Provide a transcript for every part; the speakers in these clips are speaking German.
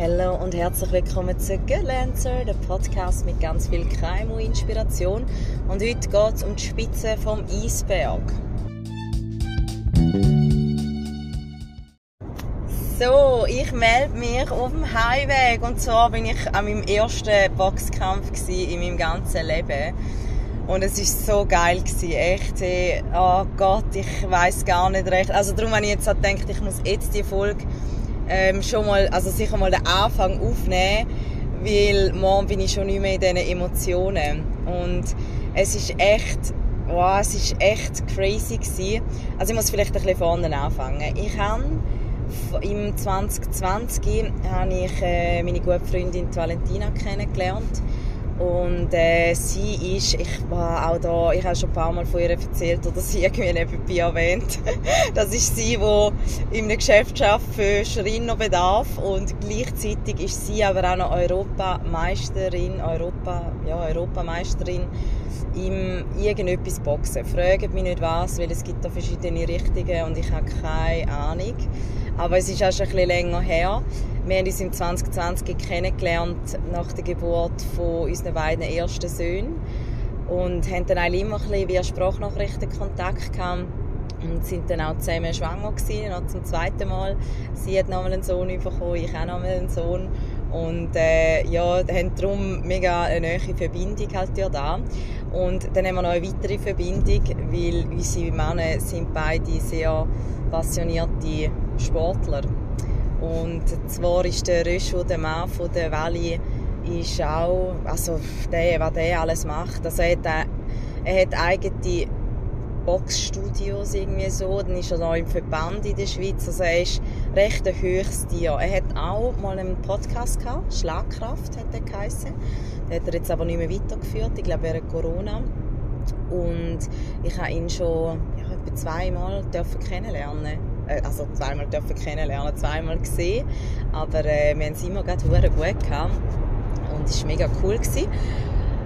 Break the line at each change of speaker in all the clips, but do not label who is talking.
Hallo und herzlich willkommen zu Gelancer, der Podcast mit ganz viel Crime und Inspiration. Und heute geht es um die Spitze vom Eisberg. So, ich melde mich auf dem Highway und zwar bin ich an meinem ersten Boxkampf in meinem ganzen Leben. Und es ist so geil gewesen, echt. Oh Gott, ich weiß gar nicht recht. Also darum habe ich jetzt gedacht, ich muss jetzt die Folge ähm, schon mal, also sicher mal den Anfang aufnehmen, weil morgen bin ich schon nicht mehr in diesen Emotionen. Und es ist echt, wow, es ist echt crazy gewesen. Also ich muss vielleicht ein bisschen vorne anfangen. Ich habe im 2020 habe ich äh, meine gute Freundin Valentina kennengelernt und äh, sie ist, ich war auch da, ich habe schon ein paar Mal von ihr erzählt oder sie irgendwie nebenbei erwähnt. Das ist sie, die in einem Geschäft arbeitet für Schreinerbedarf und gleichzeitig ist sie aber auch noch Europameisterin, Europa, ja, Europameisterin im irgendetwas Boxen. Fragt mich nicht was, weil es gibt da verschiedene Richtungen und ich habe keine Ahnung. Aber es ist auch schon ein bisschen länger her. Wir haben uns im 2020 kennengelernt nach der Geburt von unseren beiden ersten Söhnen und haben dann eigentlich immer ein bisschen via Sprachnachrichten Kontakt gehabt und sind dann auch zusammen schwanger gewesen, noch zum zweiten Mal. Sie hat nochmal einen Sohn bekommen, ich auch nochmal einen Sohn und äh, ja, haben darum mega eine neue Verbindung halt ja da. Und dann haben wir noch eine weitere Verbindung, weil unsere Männer sind beide sehr passionierte Sportler. Und zwar ist der Röschel, der Mann von der Valley, ist auch, also der, was der alles macht, also er hat, er hat eigene Boxstudios irgendwie so, dann ist er noch im Verband in der Schweiz, also er ist recht ein höchstes Tier. Er hat auch mal einen Podcast gehabt, Schlagkraft hat er geheißen. Den hat er jetzt aber nicht mehr weitergeführt, ich glaube während Corona. Und ich habe ihn schon ja, etwa zweimal dürfen kennenlernen äh, also zweimal dürfen kennenlernen, zweimal gesehen, aber äh, wir haben es immer gut gehabt und es war mega cool gewesen.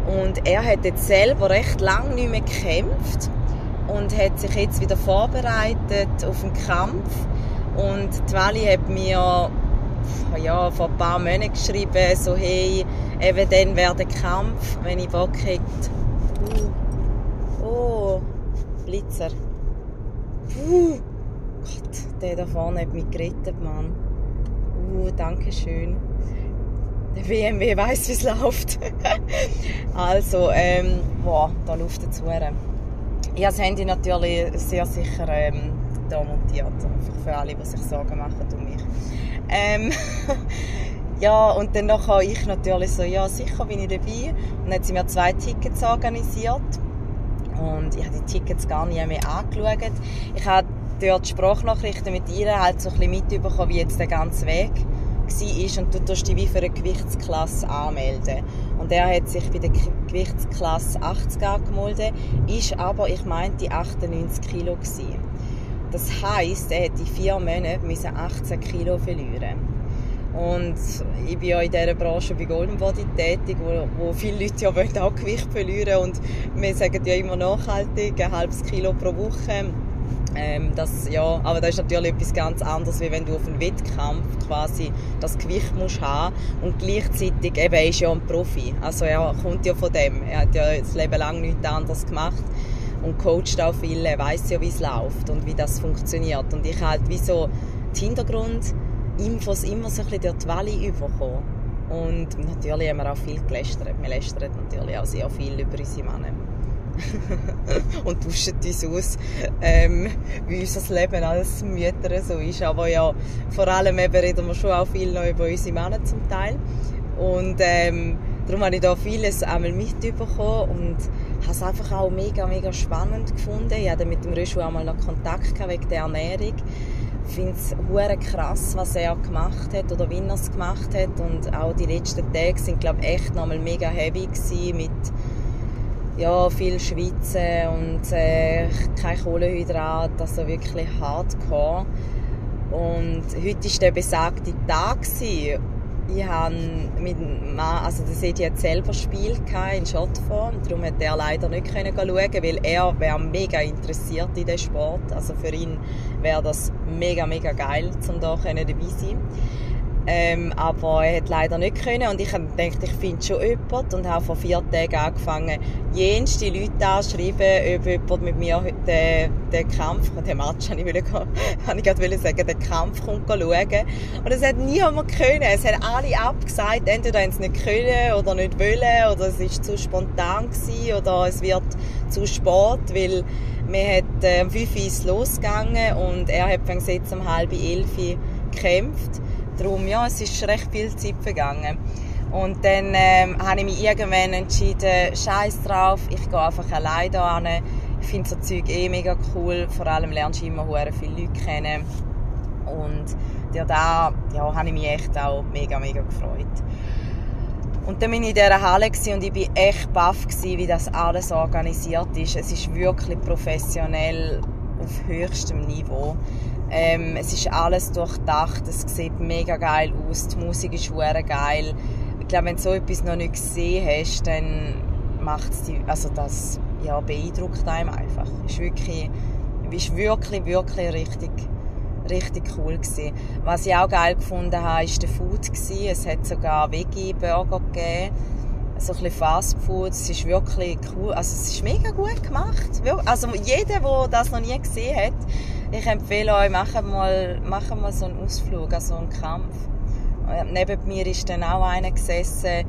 Und er hat jetzt selber recht lange nicht mehr gekämpft und hat sich jetzt wieder vorbereitet auf den Kampf und die Wally hat mir ja, vor ein paar Monaten geschrieben, so hey, eben dann wäre der Kampf, wenn ich Bock hätte. Uh. Oh, Blitzer. Uh. Gott, der da vorne hat mich gerettet, Mann. Uh, danke schön. Der BMW weiß, wie es läuft. also, ähm, boah, da läuft es zu. Ich habe das Handy natürlich sehr sicher ähm, da montiert. Einfach für alle, die sich Sorgen machen um mich. Ähm, ja, und dann habe ich natürlich so, ja, sicher bin ich dabei. Und dann hat sie mir zwei Tickets organisiert. Und ich habe die Tickets gar nicht mehr angeschaut. Ich habe dort Sprachnachrichten mit ihr halt so ein bisschen mitbekommen, wie jetzt der ganze Weg war. Und du tust dich wie für eine Gewichtsklasse anmelden. Und er hat sich bei der Gewichtsklasse 80 angemeldet, ist aber, ich meinte, 98 Kilo gewesen. Das heisst, er hätte vier Monate 18 Kilo verlieren und ich bin ja in dieser Branche bei Golden Body tätig, wo, wo viele Leute ja auch Gewicht verlieren und wir sagen ja immer nachhaltig, ein halbes Kilo pro Woche. Ähm, das, ja, aber das ist natürlich etwas ganz anderes, wie wenn du auf einem Wettkampf quasi das Gewicht musst haben und gleichzeitig, eben, er ja ein Profi, also er kommt ja von dem, er hat ja das Leben lang nichts anderes gemacht und coacht auch viele, weiß ja, wie es läuft und wie das funktioniert. Und ich halt wie so die Hintergrundinfos immer so ein bisschen durch die Welle bekommen und natürlich haben wir auch viel gelästert, wir lästern natürlich auch sehr viel über unsere Männer und tauschen uns aus, ähm, wie unser Leben als Mütter so ist. Aber ja, vor allem eben reden wir schon auch viel noch über unsere Männer zum Teil. Und ähm, darum habe ich da vieles einmal mitbekommen und habe es einfach auch mega, mega spannend gefunden. Ich hatte mit dem Röschel auch mal noch Kontakt wegen der Ernährung. Ich finde es krass, was er gemacht hat oder wie er es gemacht hat. Und auch die letzten Tage sind, glaube ich, echt nochmal mega heavy gewesen mit ja, viel Schwitzen und äh, kein Kohlenhydrat, also wirklich hardcore. Und heute war der besagte Tag. Ich habe mit Mann, also der Sedi hat selber Spiel in Schottform, darum hat er leider nicht können schauen, weil er wäre mega interessiert in diesem Sport. Also für ihn wäre das mega, mega geil, um da dabei zu sein. Ähm, aber er hat leider nicht können und ich habe gedacht, ich finde schon jemanden und habe vor vier Tagen angefangen, jenste Leute anzuschreiben, ob jemand mit mir den, den Kampf, den Match habe ich, wollte, habe ich gerade sagen, den Kampf kommt schauen. Und es hat niemand können. Es haben alle abgesagt, entweder haben sie nicht können oder nicht wollen oder es war zu spontan gewesen, oder es wird zu spät, weil wir hat äh, um 5 Uhr losgegangen und er hat jetzt um halb elf gekämpft. Darum, ja, es ist recht viel Zeit vergangen. Und dann ähm, habe ich mich irgendwann entschieden, scheiß drauf, ich gehe einfach alleine da hin. Ich finde so Zeug eh mega cool. Vor allem lernst du immer viele Leute kennen. Und ja, da ja, habe ich mich echt auch mega, mega gefreut. Und dann war ich in dieser Halle und ich war echt baff, wie das alles organisiert ist. Es ist wirklich professionell auf höchstem Niveau. Ähm, es ist alles durchdacht, es sieht mega geil aus, die Musik ist sehr geil. Ich glaube, wenn du so etwas noch nicht gesehen hast, dann macht es also das ja, beeindruckt einem einfach. Es ist wirklich, ist wirklich, wirklich richtig richtig cool gewesen. Was ich auch geil gefunden habe, war der Food gewesen. Es hat sogar Veggie-Burger gegeben. So ein Fast Food. Es ist wirklich cool. Also es ist mega gut gemacht. Also jeder, der das noch nie gesehen hat, ich empfehle euch, macht mal, macht mal so einen Ausflug, also einen Kampf. Neben mir ist dann auch einer gesessen,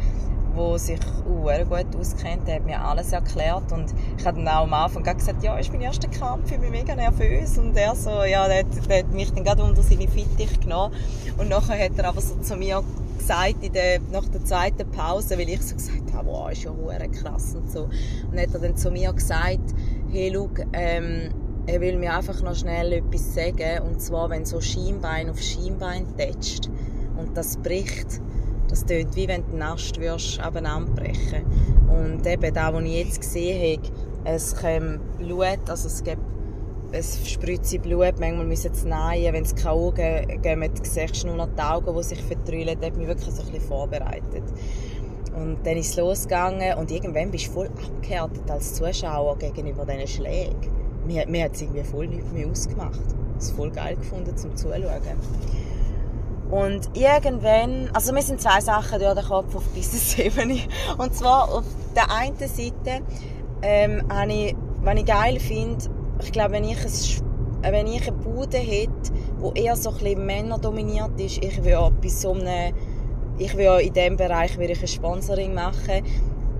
der sich uh, gut auskennt, der hat mir alles erklärt. Und ich habe dann auch am Anfang gesagt, ja, ist mein erster Kampf, ich bin mega nervös. Und er so, ja, der, der hat mich dann gerade unter seine Fittich genommen. Und nachher hat er aber so zu mir gesagt, in der, nach der zweiten Pause, weil ich so gesagt habe, wow, ist ja krass und so. Und hat er dann zu mir gesagt, hey, schau, ähm, er will mir einfach noch schnell etwas sagen und zwar, wenn so Schienbein auf Schienbein tätscht und das bricht, das tönt wie wenn du den Ast würdest anbrechen Und eben da, was ich jetzt gesehen habe, es kommt Blut, also es gibt es spritzt Blut, manchmal müssen sie nähen, wenn es keine Augen geben, siehst du nur noch die Augen, die sich vertrüllen. Das hat mich wirklich so ein bisschen vorbereitet. Und dann ist es losgegangen und irgendwann bist du voll abgehärtet als Zuschauer gegenüber diesen Schlägen. Mir, mir hat es irgendwie voll nichts mehr ausgemacht. Es voll geil gefunden zum Zuschauen. Und irgendwann, also mir sind zwei Sachen durch den Kopf auf Business-Ebene. Und zwar auf der einen Seite, ähm, habe ich, was ich geil finde, ich glaube, wenn ich, ein, wenn ich eine Bude hätte, die eher so ein bisschen männerdominiert ist, ich würde bei so einem, ich würde in diesem Bereich würde ich ein Sponsoring machen,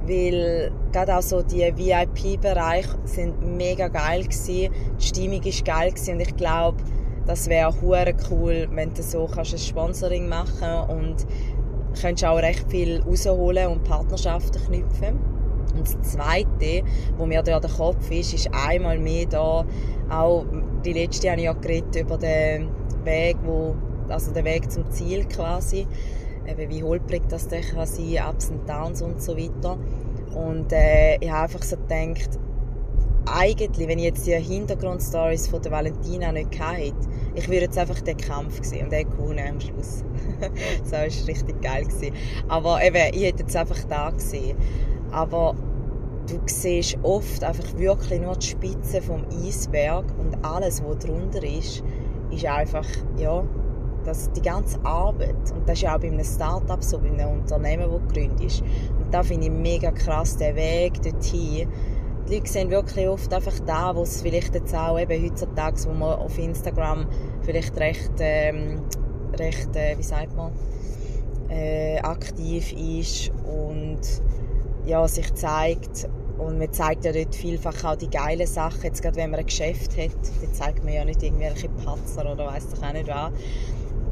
weil gerade auch so die VIP-Bereiche sind mega geil gewesen, die Stimmung ist geil und ich glaube, das wäre hure cool, wenn du so kannst ein Sponsoring machen und könntest auch recht viel rausholen und Partnerschaften knüpfen. Und das Zweite, wo mir da der Kopf ist, ist einmal mehr da, auch die letzte habe ich ja geredet über den Weg, wo, also den Weg zum Ziel quasi, wie holprig das kann sein, Ups und Downs und so weiter. Und äh, ich habe einfach so gedacht, eigentlich, wenn ich jetzt die Hintergrundstories von der Valentina nicht hätte, ich würde jetzt einfach den Kampf sehen und er gewonnen am Schluss. das war richtig geil. Gewesen. Aber eben, ich hätte jetzt einfach da gesehen. Aber du siehst oft einfach wirklich nur die Spitze vom Eisberg und alles, was drunter ist, ist einfach, ja, das, die ganze Arbeit. Und das ist ja auch bei einem Start-up so, bei einem Unternehmen, das gegründet ist. Da finde ich mega krass, den Weg dorthin. Die Leute sehen wirklich oft einfach da, wo es vielleicht jetzt auch eben heutzutage, wo man auf Instagram vielleicht recht, ähm, recht äh, wie sagt man, äh, aktiv ist und ja, sich zeigt. Und man zeigt ja dort vielfach auch die geilen Sachen. Jetzt gerade wenn man ein Geschäft hat, dann zeigt man ja nicht irgendwelche Patzer oder weiss ich auch nicht was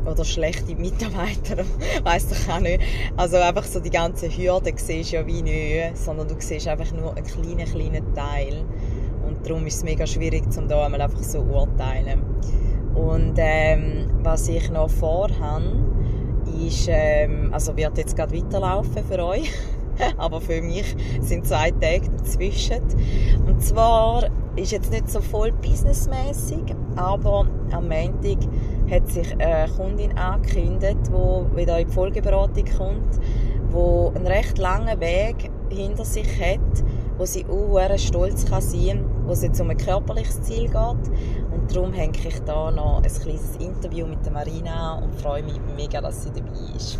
oder schlechte Mitarbeiter, weiß doch auch nicht. Also einfach so die ganze Hürde siehst du ja wie nicht, sondern du siehst einfach nur einen kleinen, kleinen Teil. Und darum ist es mega schwierig, um da einmal einfach so urteilen. Und ähm, was ich noch vorhabe, ist, ähm, also wird jetzt gerade weiterlaufen für euch, aber für mich sind zwei Tage dazwischen. Und zwar ist jetzt nicht so voll businessmäßig, aber am Montag hat sich eine Kundin angekündigt, die wieder in die Folgeberatung kommt, die einen recht langen Weg hinter sich hat, wo sie auch stolz kann sein kann, wo es jetzt um ein körperliches Ziel geht. Und darum hänge ich da noch ein kleines Interview mit der Marina und freue mich mega, dass sie dabei ist.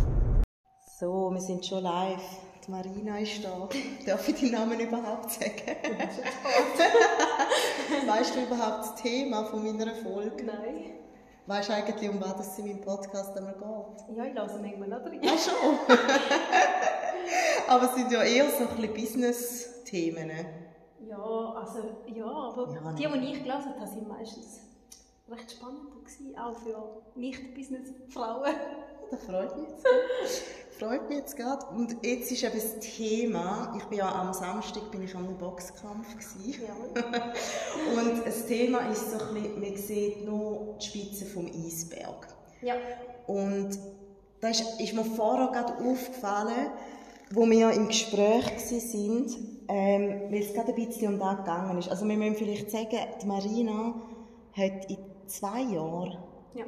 So, wir sind schon live. Die Marina ist da. Darf ich deinen Namen überhaupt sagen? weißt du überhaupt das Thema von meiner Folge?
Nein.
Weißt du eigentlich, um was es in meinem Podcast einmal geht?
Ja, ich lasse manchmal noch drin.
Ja, schon. aber es sind ja eher so ein Business-Themen.
Ja, also, ja, aber
Ja,
die, die ich gelesen habe, sind meistens recht spannend gewesen, auch für Nicht-Business-Frauen.
Das freut mich jetzt. freut mich jetzt gerade. Und jetzt ist eben das Thema, ich bin ja am Samstag bin ich am Boxkampf gewesen.
Ja.
und das Thema ist so ein bisschen, man sieht nur die Spitze vom Eisberg.
ja.
Und da ist, ist mir vorher gerade aufgefallen, wo wir im Gespräch waren, ähm, weil es gerade ein bisschen um das gegangen ist. Also wir müssen vielleicht sagen, die Marina hat in zwei Jahren,
ja.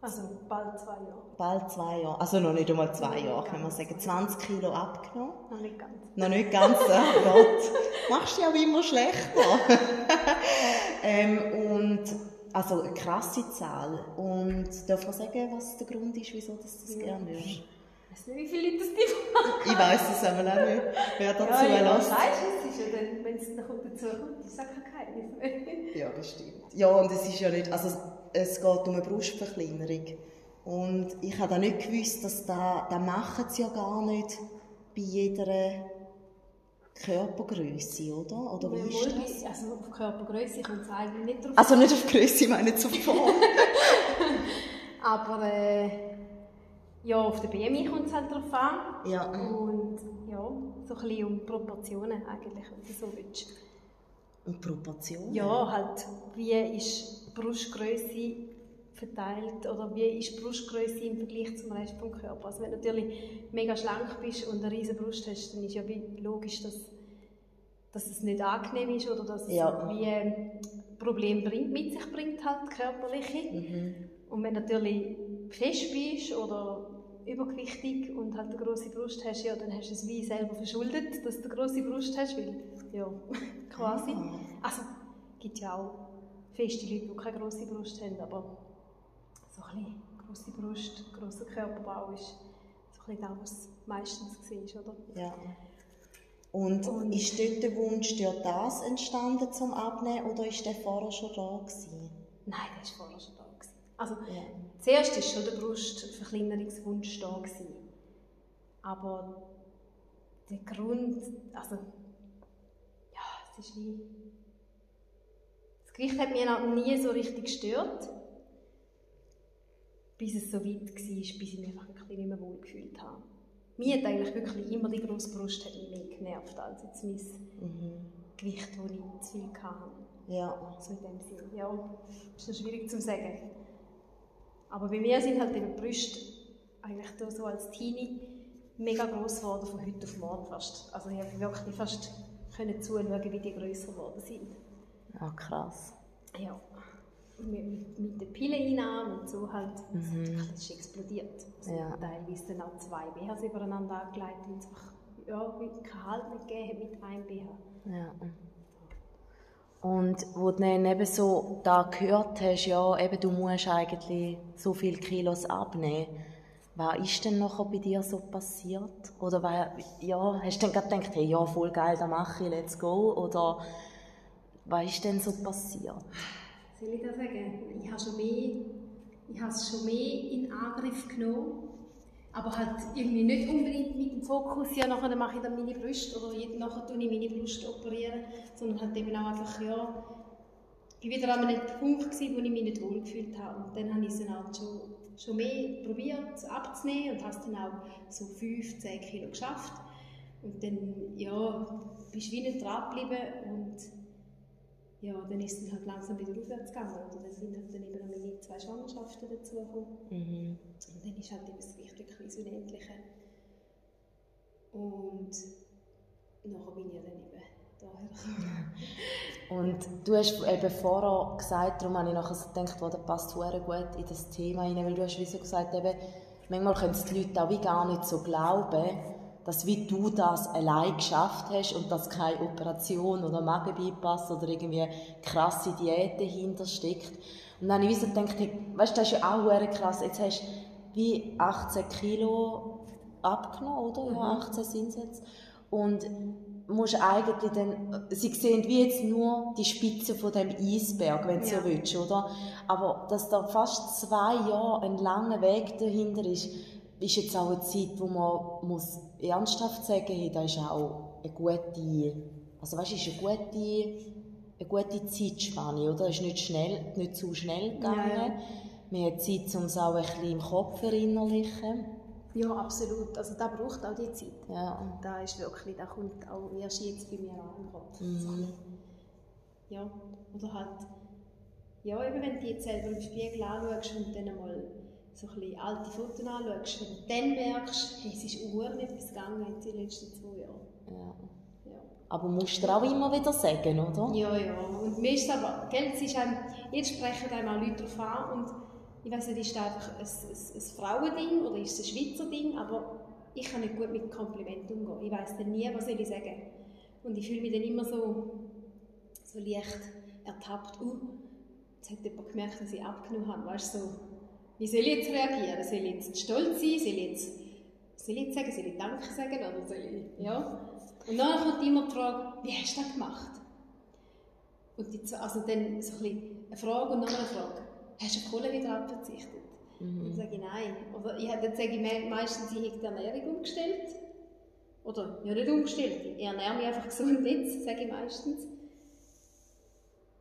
Also bald zwei Jahre.
Bald zwei Jahre, also noch nicht einmal zwei Jahre, kann man sagen, 20 Kilo abgenommen.
Noch nicht ganz.
Noch nicht ganz, oh Gott. Machst du ja auch immer schlechter. ähm, und, also eine krasse Zahl. Und darf man sagen, was der Grund ist, wieso du das gerne würdest?
Ich weiß nicht, wie viele Leute das die
Ich weiss es einmal auch nicht, wer dazu
ja, ja,
lässt.
weißt du, es ist ja dann, wenn es dann dazu kommt, ist es auch kein Geheimnis mehr.
Ja, das stimmt. Ja, und es ist ja nicht, also es geht um eine Brustverkleinerung. Und ich habe da nicht gewusst, dass da, da machen sie ja gar nicht bei jeder Körpergröße, oder? Oder wie ist das?
Also auf Körpergröße kommt es eigentlich nicht drauf
Also nicht auf Größe, ich meine auf Form.
Aber äh, ja, auf der BMI kommt es halt drauf an.
Ja.
Und ja, so ein bisschen um Proportionen eigentlich, wenn du so willst.
Und Proportionen?
Ja, halt, wie ist Brustgröße verteilt oder wie ist die Brustgröße im Vergleich zum Rest des Körpers. Also wenn du natürlich mega schlank bist und eine riesige Brust hast, dann ist ja logisch, dass, dass es nicht angenehm ist oder dass es
Ja.
wie ein Problem bringt, mit sich bringt, halt körperliche.
Mhm.
Und wenn du natürlich fest bist oder übergewichtig und halt eine grosse Brust hast, ja, dann hast du es wie selber verschuldet, dass du eine grosse Brust hast, weil, ja, quasi.
Ah.
Also, es gibt ja auch feste Leute, die keine grosse Brust haben, aber so ein bisschen grosse Brust, grosser Körperbau ist so ein das, was meistens war, oder?
Ja. Und,
Und-
ist dort der Wunsch durch das entstanden zum Abnehmen oder ist der vorher schon da gewesen?
Nein, das war vorher schon da. Gewesen. Also,
Ja.
Zuerst war schon der Brustverkleinerungswunsch da. Gewesen. Aber der Grund, also, ja, es ist wie. Das Gewicht hat mich noch nie so richtig gestört, bis es so weit war, bis ich mich einfach wirklich nicht mehr wohl gefühlt habe. Mir hat eigentlich wirklich immer die grosse Brust hat mich mehr genervt als jetzt mein
Mhm.
Gewicht, das ich zu viel hatte.
Ja.
So in dem Sinn. Ja, ist noch schwierig zu sagen. Aber bei mir sind halt eben die Brüste eigentlich so als Teenie mega groß geworden von heute auf morgen fast. Also ich habe wirklich fast können zuschauen, wie die grösser geworden sind.
Ah, krass.
Ja. Mit, mit, den Pilleneinnahmen und so halt.
Mhm.
Das ist explodiert. Also
Ja.
Teilweise dann auch zwei BHs übereinander angelegt, weil es einfach ja, keinen Halt nicht gegeben mit einem BH.
Ja. Und wo du dann eben so da gehört hast, ja, eben du musst eigentlich so viele Kilos abnehmen. Was ist denn nachher bei dir so passiert? Oder war, ja, hast du dann gerade gedacht, hey, ja, voll geil, das mache ich, let's go? Oder was ist denn so passiert?
Soll ich das sagen? Ich habe schon mehr, ich habe es schon mehr in Angriff genommen, aber halt irgendwie nicht unbedingt mit dem Fokus, ja, nachher mache ich dann meine Brust oder je- nachher tue ich meine Brust operieren, sondern halt eben auch einfach, ja, ich war wieder an einem Punkt, gewesen, wo ich mich nicht wohl gefühlt habe. Und dann habe ich es halt schon, schon mehr probiert abzunehmen und habe es dann auch so 5, 10 Kilo geschafft. Und dann, ja, bist du wie nicht dran geblieben und ja, dann ist es halt langsam wieder aufwärts gegangen. Oder dann sind halt dann eben noch meine zwei Schwangerschaften dazugekommen.
Mhm.
Und dann ist halt eben das wirklich so unendliche. Und nachher bin ich dann eben daher gekommen.
Und du hast eben vorher gesagt, darum habe ich nachher so gedacht, wow, das passt sehr gut in das Thema rein, weil du hast wie so gesagt, eben, manchmal können es die Leute auch wie gar nicht so glauben, dass wie du das allein geschafft hast und dass keine Operation oder Magenbypass oder irgendwie krasse Diät dahinter steckt. Und dann habe ich so gedacht, weißt du, das ist ja auch krass, jetzt hast du wie 18 Kilo abgenommen, oder? Ja, 18 mhm. sind es jetzt. Und musst eigentlich dann, sie sehen wie jetzt nur die Spitze von dem Eisberg, wenn du ja. so willst, oder? Aber dass da fast zwei Jahre ein langer Weg dahinter ist, ist jetzt auch eine Zeit, wo man muss ernsthaft sagen hey, das ist auch eine gute, also weißt, ist eine gute, eine gute Zeitspanne, oder? Es ist nicht, schnell, nicht zu schnell gegangen. Ja, ja. Man hat Zeit, um es auch ein bisschen im Kopf zu verinnerlichen.
Ja, absolut. Also da braucht auch die Zeit.
Ja.
Und da ist wirklich, da kommt auch erst jetzt bei mir an. Mhm. Ja, oder halt, ja, eben wenn du dich selber im Spiegel anschaust und dann mal so ein bisschen alte Fotos anschaust, wenn du dann merkst, hey, es ist etwas gegangen in den letzten zwei Jahren.
Ja. ja. Aber musst du auch immer wieder sagen, oder?
Ja, ja. Und mir ist aber, gell, es ist einem, jetzt sprechen einem auch Leute darauf an und ich weiß nicht, ist das einfach ein, ein, ein Frauending oder ist es ein Schweizer Ding, aber ich kann nicht gut mit Komplimenten umgehen. Ich weiß dann nie, was soll ich sagen. Und ich fühle mich dann immer so, so leicht ertappt. Uh, jetzt hat jemand gemerkt, dass ich abgenommen habe. Weißt, so, wie soll ich jetzt reagieren? Soll ich jetzt stolz sein? Soll ich jetzt, soll ich jetzt sagen? Soll ich Danke sagen? Oder soll ich, ja? Und dann kommt immer die Frage, wie hast du das gemacht? Und die, also dann so ein eine Frage und noch eine Frage hast du auf Kohlenhydrate verzichtet? Mhm. Dann sage ich nein. Oder ich, dann sage ich meistens, ich habe die Ernährung umgestellt. Oder, ja nicht umgestellt, ich ernähre mich einfach gesund jetzt, sage ich meistens.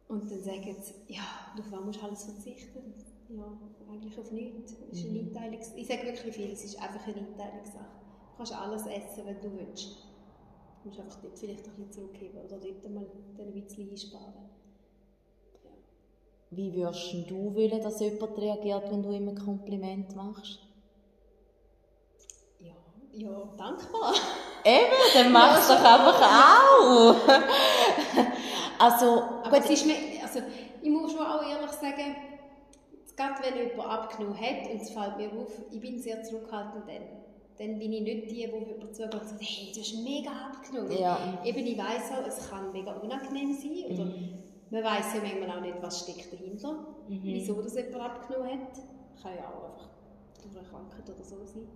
Und dann sagen sie, ja, auf was musst du alles verzichten? Ja, eigentlich auf nichts. Es ist eine mhm. Einteilungs ich sage wirklich viel, es ist einfach eine Einteilungssache. Du kannst alles essen, wenn du willst. Du musst einfach dort vielleicht ein bisschen zurückheben oder dort mal ein bisschen einsparen.
Wie würdest du wollen, dass jemand reagiert, wenn du ihm ein Kompliment machst?
Ja, ja dankbar.
Eben, dann machst du doch einfach auch. also,
Aber gut, ist mir, also, ich muss schon auch ehrlich sagen, gerade wenn jemand abgenommen hat, und es fällt mir auf, ich bin sehr zurückhaltend dann. Dann bin ich nicht die, die jemand zugeht und sagt, hey, du hast mega abgenommen.
Ja.
Eben, ich weiss auch, es kann mega unangenehm sein. Oder mhm man weiß ja manchmal auch nicht, was steckt dahinter, mhm. wieso das jemand abgenommen hat. Kann ja auch einfach durch eine Krankheit oder so sein.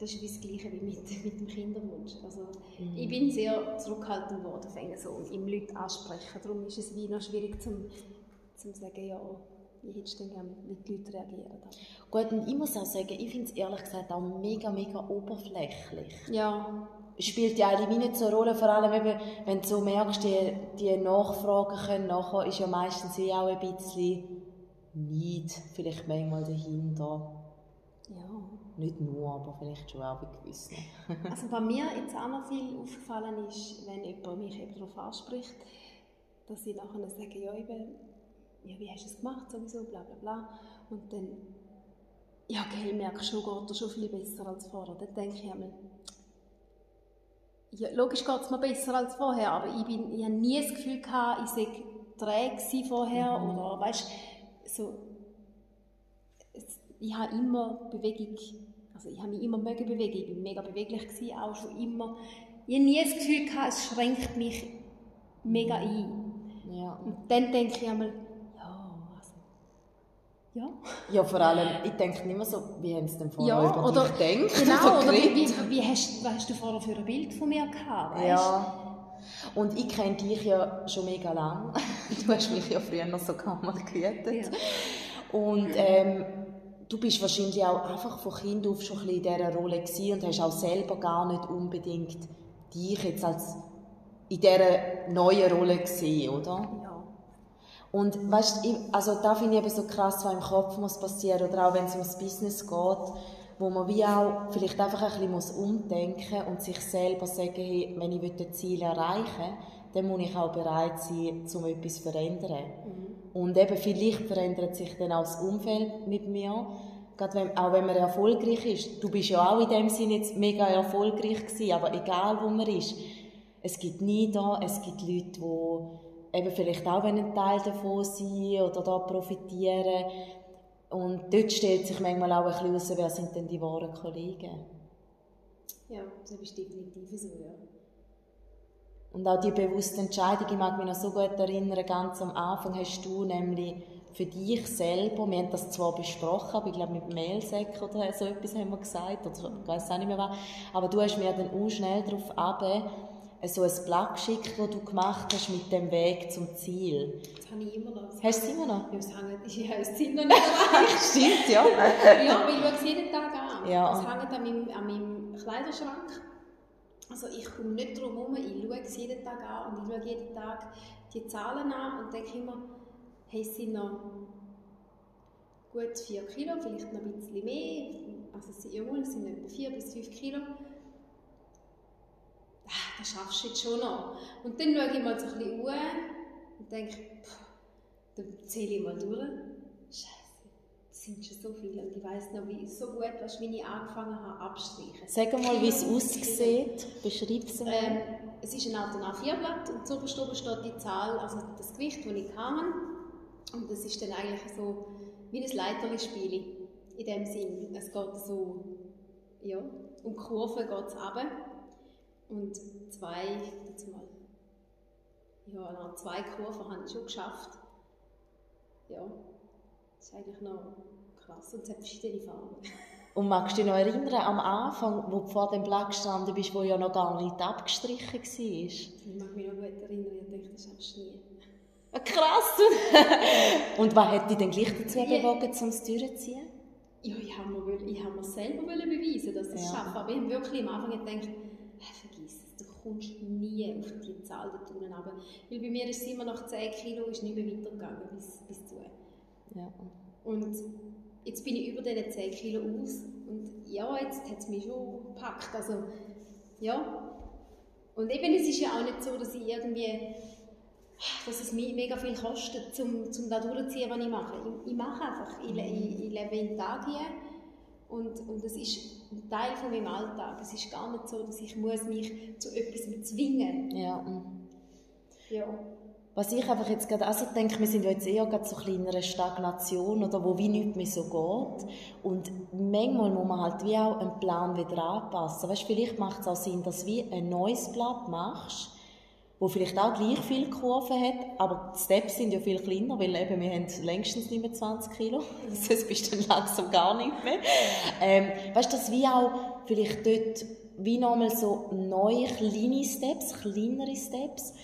Das ist das Gleiche wie mit, mit dem Kinderwunsch. Also, mhm. Ich bin sehr zurückhaltend geworden, so im Leute ansprechen. Darum ist es wie noch schwierig zu sagen, ja, wie hättest du denn gerne mit den Leuten reagieren?
Gut, und ich muss auch sagen, ich finde es ehrlich gesagt auch mega, mega oberflächlich.
Ja
spielt ja eigentlich nicht so eine Rolle, vor allem eben, wenn du so merkst, die, die Nachfragen können nachher, ist ja meistens eh auch ein bisschen Neid vielleicht manchmal dahinter.
Ja.
Nicht nur, aber vielleicht schon auch bei gewissen.
also bei mir jetzt auch noch viel aufgefallen ist, wenn jemand mich eben darauf anspricht, dass ich nachher sage, ja eben, ja, wie hast du es gemacht, sowieso, bla bla bla. Und dann, ja, gell, merkst du, geht dir schon viel besser als vorher. Dann denke ich einmal, ja, logisch geht es mir besser als vorher, aber ich, bin, ich habe nie das Gefühl gehabt, ich sei träge vorher mhm. oder weißt so ich habe immer Bewegung, also ich habe mich immer mögen bewegen, ich bin mega beweglich gewesen, auch schon immer. Ich habe nie das Gefühl gehabt, es schränkt mich mega ein.
Ja.
Und dann denke ich einmal, ja.
Ja, vor allem, ich denke nicht mehr so, wie haben sie denn vorher
ja,
über
oder,
dich gedacht?
Genau, oder wie, wie, wie hast, was hast du vorher für ein Bild von mir gehabt, weißt?
Ja. Und ich kenne dich ja schon mega lange. Du hast mich ja früher noch so Kammer gehütet. Ja. Und ähm, du bist wahrscheinlich auch einfach von Kind auf schon ein bisschen in dieser Rolle gewesen und hast auch selber gar nicht unbedingt dich jetzt als in dieser neuen Rolle gesehen, oder?
Ja.
Und weißt, also da finde ich eben so krass, was im Kopf muss passieren oder auch wenn es ums Business geht, wo man wie auch vielleicht einfach ein bisschen muss umdenken und sich selber sagen, hey, wenn ich das Ziel erreichen will, dann muss ich auch bereit sein, um etwas zu verändern. Mhm. Und eben vielleicht verändert sich dann auch das Umfeld mit mir, Gerade wenn, auch wenn man erfolgreich ist. Du bist ja auch in dem Sinne jetzt mega erfolgreich gewesen, aber egal wo man ist, es gibt nie da, es gibt Leute, die eben vielleicht auch ein Teil davon sein oder da profitieren. Und dort stellt sich manchmal auch ein bisschen raus, wer sind denn die wahren Kollegen.
Ja, das ist definitiv so, ja.
Und auch die bewusste Entscheidung, ich mag mich noch so gut erinnern, ganz am Anfang hast du nämlich für dich selber, wir haben das zwar besprochen, aber ich glaube mit Mailsäck oder so etwas haben wir gesagt, oder ich weiß auch nicht mehr was, aber du hast mir dann auch schnell darauf ab, so ein Blatt geschickt, das du gemacht hast mit dem Weg zum Ziel.
Das habe ich immer noch. Das
hast du es immer noch?
Ja, das hängt, ich habe das Ziel noch nicht.
Stimmt, ja.
ja, weil ich schaue es jeden Tag an.
Ja.
Das hängt an meinem, an meinem Kleiderschrank. Also ich komme nicht drum herum, ich schaue es jeden Tag an und ich schaue jeden Tag die Zahlen an und denke immer, hey, es sind noch gut 4 Kilo, vielleicht noch ein bisschen mehr, also es sind, jawohl, es sind etwa 4 bis 5 Kilo. Das schaffst du jetzt schon noch. Und dann schaue ich mal so ein bisschen um und denke, pff, dann zähle ich mal durch. Scheiße, das sind schon so viele. Und ich weiss noch, wie so gut, was ich angefangen habe, abstreichen.
Sag mal, wie es aussieht. Beschreib es mal.
Ähm, es ist ein Auto A4-Blatt und zuoberst oben steht die Zahl, also das Gewicht, das ich habe. Und das ist dann eigentlich so wie ein Leiterli-Spiel. In dem Sinn. Es geht so, ja, um Kurven geht es runter. Und zwei, jetzt mal, ja, noch zwei Kurven habe ich schon geschafft. Ja, das ist eigentlich noch krass. Und es hat verschiedene Farben.
Und magst du dich noch erinnern, am Anfang, wo du vor dem Blatt gestanden bist, wo ja noch gar nicht abgestrichen war?
Ich mag mich noch gut erinnern, ich denke, das du nie.
Krass! Und was hat dich denn gleich dazu bewogen, um es durchzuziehen?
Ja, ich habe mir, ich habe mir selber beweisen, dass ich es
Ja.
schaffe. Aber ich habe wirklich am Anfang gedacht, «Hey, vergiss es, du kommst nie auf die Zahl dort unten runter. Weil bei mir ist es immer nach 10 Kilo ist nicht mehr weitergegangen bis, bis zu.
Ja.
Und jetzt bin ich über diese 10 Kilo aus und ja, jetzt hat es mich schon gepackt. Also, ja. Und eben, es ist ja auch nicht so, dass ich irgendwie, dass es mich mega viel kostet, um, um da durchzuziehen, was ich mache. Ich, ich mache einfach. Ich, ich, ich lebe in Tag hier und, und es ist ein Teil von meinem Alltag. Es ist gar nicht so, dass ich muss mich zu etwas zwingen
ja. mm.
Ja.
Was ich einfach jetzt gerade also denke, wir sind ja jetzt eher gerade so in einer Stagnation oder wo wie nichts mehr so geht. Und manchmal muss man halt wie auch einen Plan wieder anpassen. Weißt, vielleicht macht es auch Sinn, dass du wie ein neues Blatt machst, wo vielleicht auch gleich viele Kurven hat, aber die Steps sind ja viel kleiner, weil eben wir haben längstens nicht mehr 20 Kilo. Sonst bist du dann langsam gar nicht mehr. Ähm, weißt du, dass wie auch vielleicht dort wie nochmal so neue kleine Steps, kleinere Steps,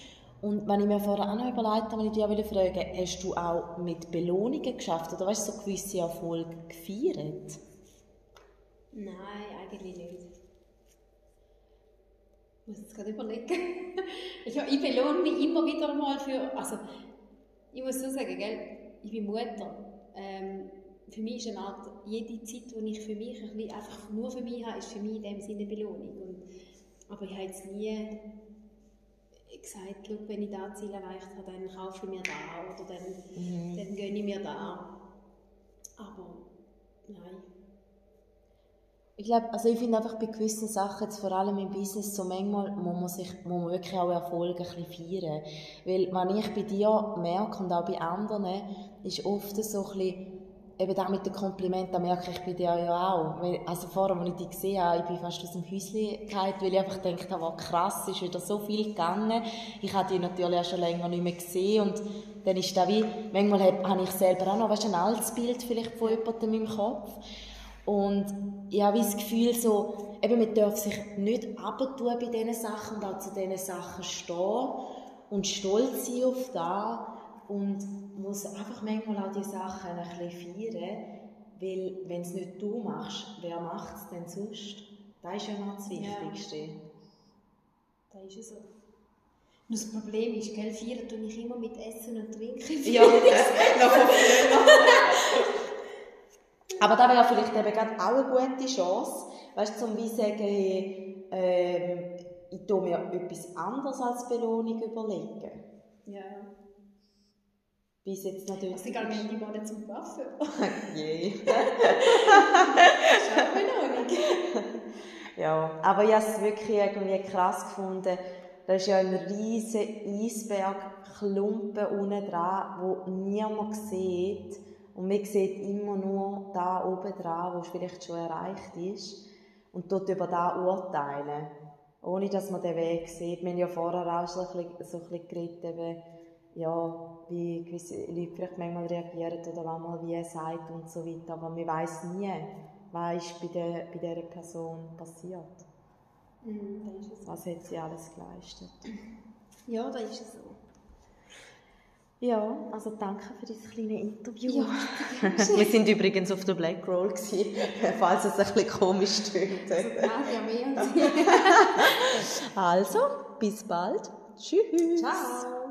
und wenn ich mir vorher auch noch überlegt habe, ich dich auch fragen hast du auch mit Belohnungen geschafft oder weißt du, so gewisse Erfolge gefeiert?
Nein, eigentlich nicht. Ich muss jetzt gerade überlegen. ich, ich belohne mich immer wieder mal für. Also, ich muss so sagen, gell? ich bin Mutter. Ähm, für mich ist eine Art, jede Zeit, die ich für mich ein bisschen einfach nur für mich habe, ist für mich in dem Sinne Belohnung. Und, aber ich habe jetzt nie gesagt, schau, wenn ich das Ziel erreicht habe, dann kaufe ich mir da oder dann, dann gönne ich mir da. Aber nein.
Ich glaube, also ich finde einfach bei gewissen Sachen, jetzt vor allem im Business, so manchmal muss man, sich, muss man wirklich auch Erfolge ein bisschen feiern. Weil, wenn ich bei dir merke und auch bei anderen, ist oft so ein bisschen, eben da mit den Komplimenten, merke ich bei dir ja auch. Also vorher, als ich dich gesehen habe, ich bin fast aus dem Häuschen gefallen, weil ich einfach gedacht habe, wow, krass, ist wieder so viel gegangen. Ich habe dich natürlich auch schon länger nicht mehr gesehen und dann ist da wie, manchmal habe ich selber auch noch, weißt, ein altes Bild vielleicht von jemandem im Kopf. Und ich habe das Gefühl, so, eben, man darf sich nicht abtun bei diesen Sachen und auch zu diesen Sachen stehen und stolz sein auf das und muss einfach manchmal auch die Sachen ein bisschen feiern, weil wenn es nicht du machst, wer macht es denn sonst? Das ist ja noch das Wichtigste.
Da ist es so. Nur das Problem ist, gell, feiern tue ich immer mit Essen und Trinken.
Ja, noch von früher. Aber da wäre vielleicht eben gerade auch eine gute Chance, weißt zum wie sagen, hey, ähm, ich tue mir etwas anderes als Belohnung überlegen.
Ja.
Bis jetzt natürlich.
Also egal, wenn die Monate zum Waffen.
Je.
Belohnung.
Ja, aber ich habe es wirklich irgendwie krass gefunden. Da ist ja ein riesiger Eisbergklumpen unten dran, wo niemand sieht. Und man sieht immer nur da oben dran, wo es vielleicht schon erreicht ist. und dort über das urteilen, ohne dass man den Weg sieht. Wir haben ja vorher auch so ein bisschen, so ein bisschen geredet, eben, ja, wie gewisse Leute vielleicht manchmal reagieren oder was man wie sagt und so weiter, aber man weiß nie, was ist bei, der, bei dieser Person passiert.
Mhm, da.
Was hat sie alles geleistet.
Ja, da ist es so.
Ja, also danke für dieses kleine Interview.
Ja,
Wir sind übrigens auf der Black Roll, gewesen, falls es ein bisschen komisch tönt.
Ja, mehr.
Also, bis bald. Tschüss.
Ciao.